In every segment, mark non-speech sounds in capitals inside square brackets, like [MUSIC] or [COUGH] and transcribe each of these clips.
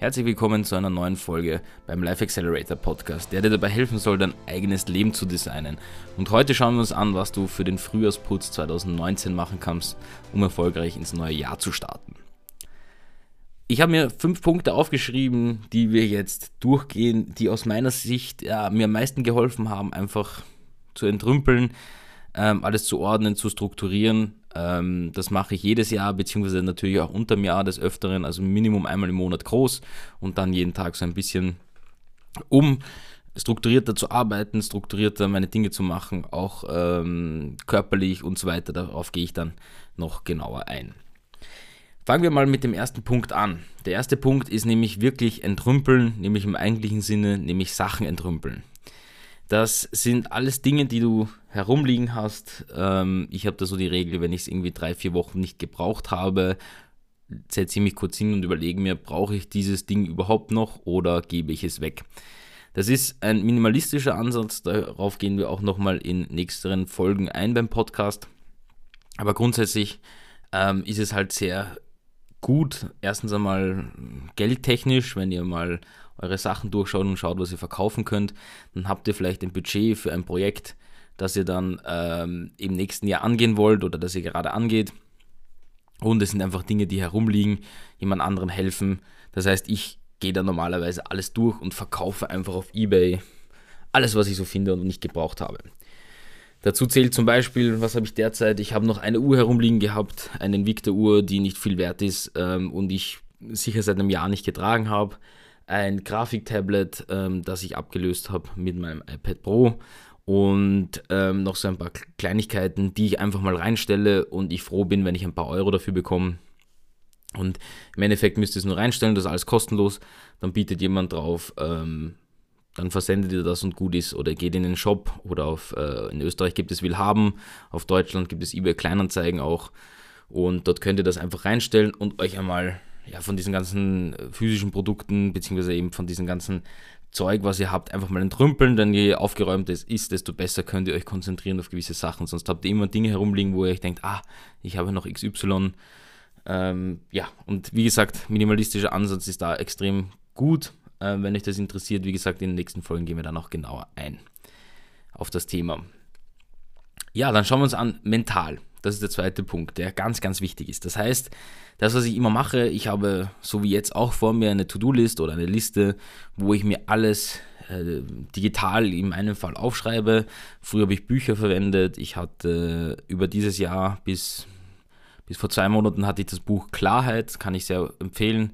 Herzlich willkommen zu einer neuen Folge beim Life Accelerator Podcast, der dir dabei helfen soll, dein eigenes Leben zu designen. Und heute schauen wir uns an, was du für den Frühjahrsputz 2019 machen kannst, um erfolgreich ins neue Jahr zu starten. Ich habe mir fünf Punkte aufgeschrieben, die wir jetzt durchgehen, die aus meiner Sicht ja, mir am meisten geholfen haben, einfach zu entrümpeln, ähm, alles zu ordnen, zu strukturieren ähm, das mache ich jedes Jahr, beziehungsweise natürlich auch unter dem Jahr des Öfteren, also Minimum einmal im Monat groß und dann jeden Tag so ein bisschen um strukturierter zu arbeiten, strukturierter meine Dinge zu machen, auch ähm, körperlich und so weiter. Darauf gehe ich dann noch genauer ein. Fangen wir mal mit dem ersten Punkt an. Der erste Punkt ist nämlich wirklich entrümpeln, nämlich im eigentlichen Sinne, nämlich Sachen entrümpeln. Das sind alles Dinge, die du herumliegen hast. Ähm, ich habe da so die Regel, wenn ich es irgendwie drei, vier Wochen nicht gebraucht habe, setze ich mich kurz hin und überlege mir, brauche ich dieses Ding überhaupt noch oder gebe ich es weg? Das ist ein minimalistischer Ansatz, darauf gehen wir auch nochmal in nächsten Folgen ein beim Podcast. Aber grundsätzlich ähm, ist es halt sehr gut, erstens einmal geldtechnisch, wenn ihr mal eure Sachen durchschaut und schaut, was ihr verkaufen könnt, dann habt ihr vielleicht ein Budget für ein Projekt, das ihr dann ähm, im nächsten Jahr angehen wollt oder das ihr gerade angeht. Und es sind einfach Dinge, die herumliegen, jemand anderem helfen. Das heißt, ich gehe da normalerweise alles durch und verkaufe einfach auf Ebay alles, was ich so finde und nicht gebraucht habe. Dazu zählt zum Beispiel, was habe ich derzeit? Ich habe noch eine Uhr herumliegen gehabt, eine Invicta-Uhr, die nicht viel wert ist ähm, und ich sicher seit einem Jahr nicht getragen habe ein Grafiktablet, ähm, das ich abgelöst habe mit meinem iPad Pro und ähm, noch so ein paar Kleinigkeiten, die ich einfach mal reinstelle und ich froh bin, wenn ich ein paar Euro dafür bekomme. Und im Endeffekt müsst ihr es nur reinstellen, das ist alles kostenlos. Dann bietet jemand drauf, ähm, dann versendet ihr das und gut ist oder geht in den Shop oder auf, äh, in Österreich gibt es Willhaben, auf Deutschland gibt es eBay Kleinanzeigen auch und dort könnt ihr das einfach reinstellen und euch einmal ja, von diesen ganzen äh, physischen Produkten, beziehungsweise eben von diesem ganzen Zeug, was ihr habt, einfach mal entrümpeln, denn je aufgeräumt es ist, desto besser könnt ihr euch konzentrieren auf gewisse Sachen. Sonst habt ihr immer Dinge herumliegen, wo ihr euch denkt, ah, ich habe noch XY. Ähm, ja, und wie gesagt, minimalistischer Ansatz ist da extrem gut. Äh, wenn euch das interessiert, wie gesagt, in den nächsten Folgen gehen wir da noch genauer ein auf das Thema. Ja, dann schauen wir uns an mental. Das ist der zweite Punkt, der ganz, ganz wichtig ist. Das heißt, das, was ich immer mache, ich habe so wie jetzt auch vor mir eine To-Do-List oder eine Liste, wo ich mir alles äh, digital in meinem Fall aufschreibe. Früher habe ich Bücher verwendet. Ich hatte äh, über dieses Jahr bis, bis vor zwei Monaten hatte ich das Buch Klarheit, kann ich sehr empfehlen.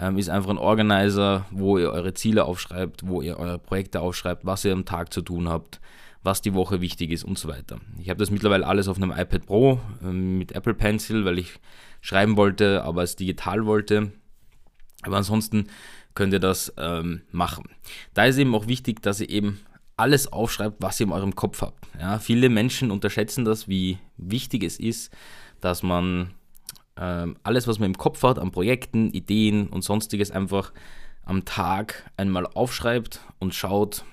Ähm, ist einfach ein Organizer, wo ihr eure Ziele aufschreibt, wo ihr eure Projekte aufschreibt, was ihr am Tag zu tun habt was die Woche wichtig ist und so weiter. Ich habe das mittlerweile alles auf einem iPad Pro ähm, mit Apple Pencil, weil ich schreiben wollte, aber es digital wollte. Aber ansonsten könnt ihr das ähm, machen. Da ist eben auch wichtig, dass ihr eben alles aufschreibt, was ihr in eurem Kopf habt. Ja, viele Menschen unterschätzen das, wie wichtig es ist, dass man ähm, alles, was man im Kopf hat, an Projekten, Ideen und sonstiges einfach am Tag einmal aufschreibt und schaut,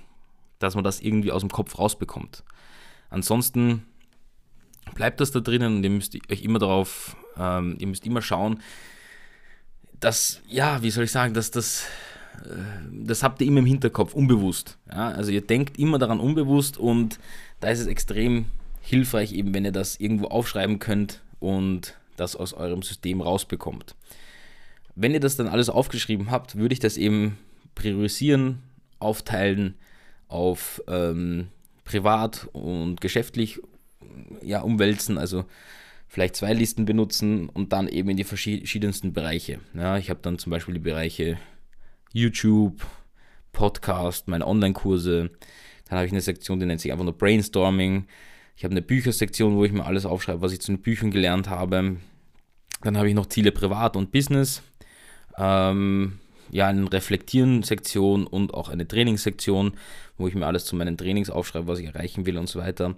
dass man das irgendwie aus dem Kopf rausbekommt. Ansonsten bleibt das da drinnen und ihr müsst euch immer darauf, ähm, ihr müsst immer schauen, dass, ja, wie soll ich sagen, dass das, äh, das habt ihr immer im Hinterkopf, unbewusst. Ja? Also ihr denkt immer daran unbewusst und da ist es extrem hilfreich, eben wenn ihr das irgendwo aufschreiben könnt und das aus eurem System rausbekommt. Wenn ihr das dann alles aufgeschrieben habt, würde ich das eben priorisieren, aufteilen, auf ähm, privat und geschäftlich ja, umwälzen, also vielleicht zwei Listen benutzen und dann eben in die verschiedensten Bereiche. Ja, ich habe dann zum Beispiel die Bereiche YouTube, Podcast, meine Online-Kurse. Dann habe ich eine Sektion, die nennt sich einfach nur Brainstorming. Ich habe eine Büchersektion, wo ich mir alles aufschreibe, was ich zu den Büchern gelernt habe. Dann habe ich noch Ziele privat und Business. Ähm, ja, eine Reflektieren-Sektion und auch eine Trainingssektion, wo ich mir alles zu meinen Trainings aufschreibe, was ich erreichen will und so weiter.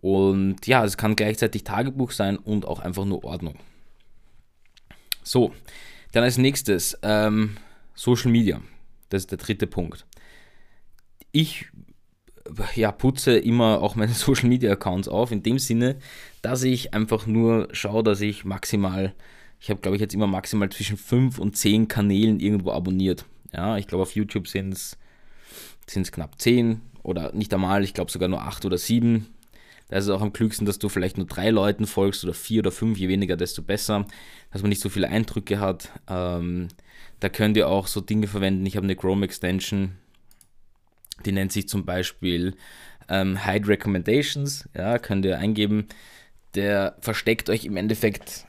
Und ja, es kann gleichzeitig Tagebuch sein und auch einfach nur Ordnung. So, dann als nächstes ähm, Social Media. Das ist der dritte Punkt. Ich ja, putze immer auch meine [LAUGHS] Social Media Accounts auf, in dem Sinne, dass ich einfach nur schaue, dass ich maximal Ich habe, glaube ich, jetzt immer maximal zwischen 5 und 10 Kanälen irgendwo abonniert. Ja, ich glaube, auf YouTube sind es knapp 10 oder nicht einmal, ich glaube sogar nur 8 oder 7. Da ist es auch am klügsten, dass du vielleicht nur drei Leuten folgst oder vier oder fünf, je weniger, desto besser, dass man nicht so viele Eindrücke hat. Ähm, da könnt ihr auch so Dinge verwenden. Ich habe eine Chrome Extension, die nennt sich zum Beispiel ähm, Hide Recommendations. Ja, könnt ihr eingeben. Der versteckt euch im Endeffekt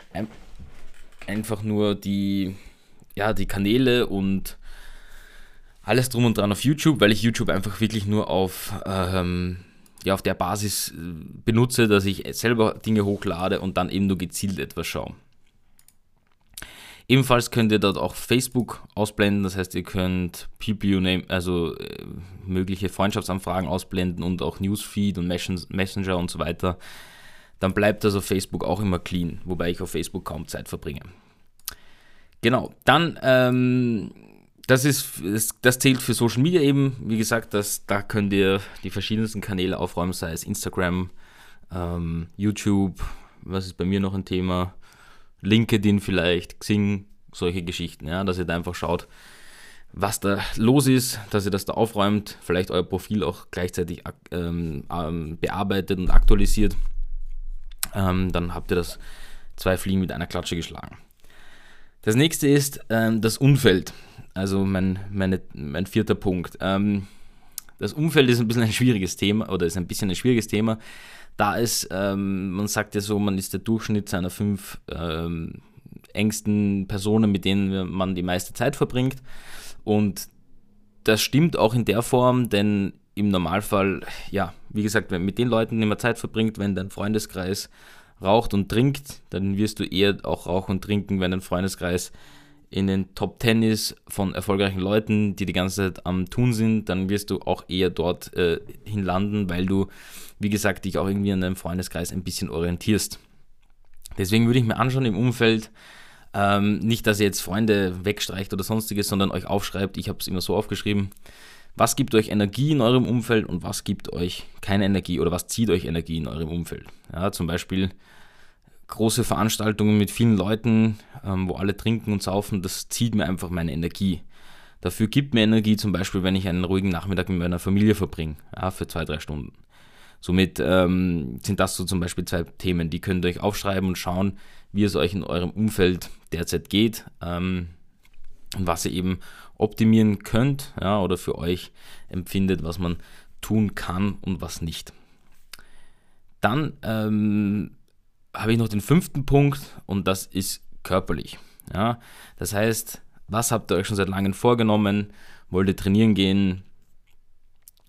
einfach nur die, ja, die Kanäle und alles drum und dran auf YouTube, weil ich YouTube einfach wirklich nur auf ähm, ja, auf der Basis äh, benutze, dass ich selber Dinge hochlade und dann eben nur gezielt etwas schaue. Ebenfalls könnt ihr dort auch Facebook ausblenden, das heißt, ihr könnt People you name, also äh, mögliche Freundschaftsanfragen ausblenden und auch Newsfeed und Messenger und so weiter. Dann bleibt das auf Facebook auch immer clean, wobei ich auf Facebook kaum Zeit verbringe. Genau, dann ähm, das ist, das zählt für Social Media eben. Wie gesagt, das, da könnt ihr die verschiedensten Kanäle aufräumen, sei es Instagram, ähm, YouTube, was ist bei mir noch ein Thema, LinkedIn vielleicht, Xing, solche Geschichten, ja, dass ihr da einfach schaut, was da los ist, dass ihr das da aufräumt, vielleicht euer Profil auch gleichzeitig ähm, ähm, bearbeitet und aktualisiert. Ähm, dann habt ihr das zwei Fliegen mit einer Klatsche geschlagen. Das nächste ist ähm, das Umfeld. Also mein, meine, mein vierter Punkt. Ähm, das Umfeld ist ein bisschen ein schwieriges Thema oder ist ein bisschen ein schwieriges Thema. Da ist, ähm, man sagt ja so, man ist der Durchschnitt seiner fünf ähm, engsten Personen, mit denen man die meiste Zeit verbringt. Und das stimmt auch in der Form, denn im Normalfall, ja, wie gesagt, mit den Leuten, man Zeit verbringt, wenn dein Freundeskreis raucht und trinkt, dann wirst du eher auch rauchen und trinken, wenn dein Freundeskreis in den Top 10 ist von erfolgreichen Leuten, die die ganze Zeit am Tun sind, dann wirst du auch eher dort äh, hinlanden, weil du, wie gesagt, dich auch irgendwie an deinem Freundeskreis ein bisschen orientierst. Deswegen würde ich mir anschauen im Umfeld, ähm, nicht, dass ihr jetzt Freunde wegstreicht oder sonstiges, sondern euch aufschreibt, ich habe es immer so aufgeschrieben, was gibt euch Energie in eurem Umfeld und was gibt euch keine Energie oder was zieht euch Energie in eurem Umfeld. Ja, zum Beispiel große Veranstaltungen mit vielen Leuten, ähm, wo alle trinken und saufen, das zieht mir einfach meine Energie. Dafür gibt mir Energie zum Beispiel, wenn ich einen ruhigen Nachmittag mit meiner Familie verbringe, ja, für zwei, drei Stunden. Somit ähm, sind das so zum Beispiel zwei Themen, die könnt ihr euch aufschreiben und schauen, wie es euch in eurem Umfeld derzeit geht ähm, und was ihr eben optimieren könnt ja, oder für euch empfindet, was man tun kann und was nicht. Dann ähm, habe ich noch den fünften Punkt und das ist körperlich. Ja, das heißt, was habt ihr euch schon seit langem vorgenommen? Wollt ihr trainieren gehen?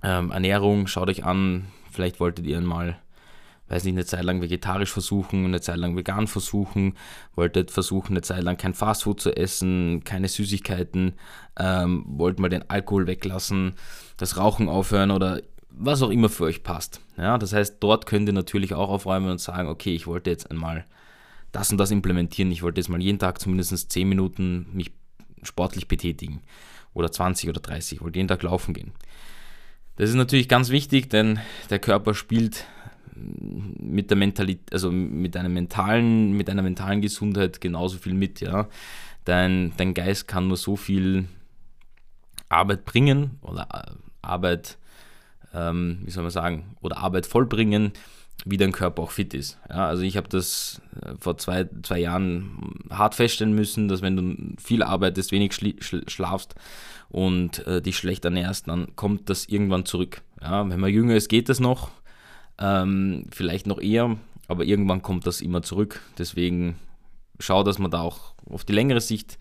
Ähm, Ernährung, schaut euch an. Vielleicht wolltet ihr mal, weiß nicht, eine Zeit lang vegetarisch versuchen, eine Zeit lang vegan versuchen, wolltet versuchen, eine Zeit lang kein Fastfood zu essen, keine Süßigkeiten, ähm, wollt mal den Alkohol weglassen, das Rauchen aufhören oder was auch immer für euch passt. Ja, das heißt, dort könnt ihr natürlich auch aufräumen und sagen, okay, ich wollte jetzt einmal das und das implementieren. Ich wollte jetzt mal jeden Tag zumindest 10 Minuten mich sportlich betätigen. Oder 20 oder 30. Ich wollte jeden Tag laufen gehen. Das ist natürlich ganz wichtig, denn der Körper spielt mit der Mentalität, also mit einer mentalen, mit einer mentalen Gesundheit genauso viel mit, ja. Dein, dein Geist kann nur so viel Arbeit bringen oder äh, Arbeit ähm, wie soll man sagen, oder Arbeit vollbringen, wie dein Körper auch fit ist. Ja, also ich habe das äh, vor zwei, zwei Jahren hart feststellen müssen, dass wenn du viel arbeitest, wenig schlafst und äh, dich schlecht ernährst, dann kommt das irgendwann zurück. Ja, wenn man jünger ist, geht das noch, ähm, vielleicht noch eher, aber irgendwann kommt das immer zurück. Deswegen schau, dass man da auch auf die längere Sicht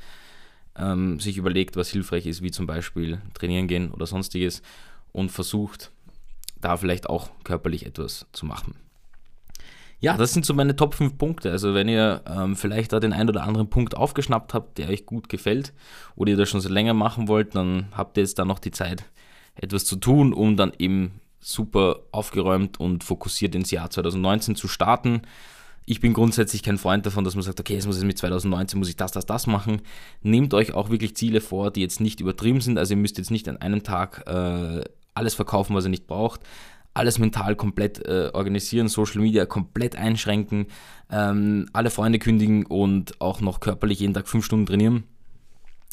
ähm, sich überlegt, was hilfreich ist, wie zum Beispiel trainieren gehen oder sonstiges und versucht da vielleicht auch körperlich etwas zu machen. Ja, das sind so meine Top 5 Punkte. Also wenn ihr ähm, vielleicht da den einen oder anderen Punkt aufgeschnappt habt, der euch gut gefällt oder ihr das schon so länger machen wollt, dann habt ihr jetzt da noch die Zeit, etwas zu tun, um dann eben super aufgeräumt und fokussiert ins Jahr 2019 zu starten. Ich bin grundsätzlich kein Freund davon, dass man sagt, okay, jetzt muss ich mit 2019 muss ich das, das, das machen. Nehmt euch auch wirklich Ziele vor, die jetzt nicht übertrieben sind. Also ihr müsst jetzt nicht an einem Tag äh, alles verkaufen, was ihr nicht braucht. alles mental komplett äh, organisieren, Social Media komplett einschränken, ähm, alle Freunde kündigen und auch noch körperlich jeden Tag fünf Stunden trainieren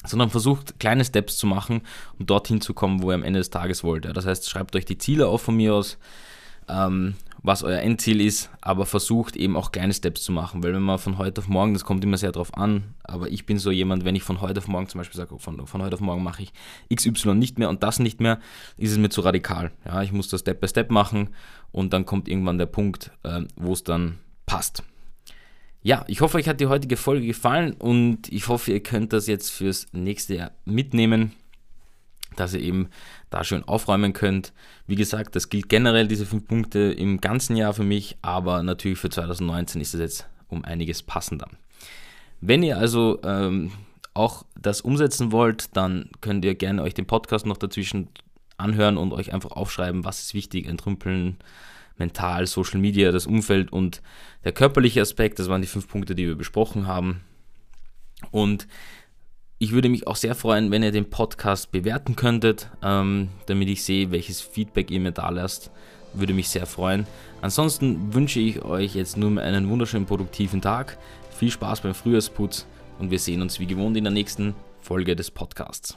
sondern versucht kleine Steps zu machen, um dorthin zu kommen, wo ihr am Ende des Tages wollt. Das heißt, schreibt euch die Ziele auf von mir aus, ähm, was euer Endziel ist, aber versucht eben auch kleine Steps zu machen, weil wenn man von heute auf morgen, das kommt immer sehr darauf an, aber ich bin so jemand, wenn ich von heute auf morgen zum Beispiel sage, von, von heute auf morgen mache ich XY nicht mehr und das nicht mehr, ist es mir zu radikal. Ja, ich muss das Step by Step machen und dann kommt irgendwann der Punkt, äh, wo es dann passt. Ja, ich hoffe, euch hat die heutige Folge gefallen und ich hoffe, ihr könnt das jetzt fürs nächste Jahr mitnehmen, dass ihr eben da schön aufräumen könnt. Wie gesagt, das gilt generell, diese fünf Punkte im ganzen Jahr für mich, aber natürlich für 2019 ist es jetzt um einiges passender. Wenn ihr also ähm, auch das umsetzen wollt, dann könnt ihr gerne euch den Podcast noch dazwischen anhören und euch einfach aufschreiben, was ist wichtig, entrümpeln, mental, Social Media, das Umfeld und der körperliche Aspekt. Das waren die fünf Punkte, die wir besprochen haben. Und ich würde mich auch sehr freuen, wenn ihr den Podcast bewerten könntet, ähm, damit ich sehe, welches Feedback ihr mir da lasst. Würde mich sehr freuen. Ansonsten wünsche ich euch jetzt nur einen wunderschönen produktiven Tag. Viel Spaß beim Frühjahrsputz und wir sehen uns wie gewohnt in der nächsten Folge des Podcasts.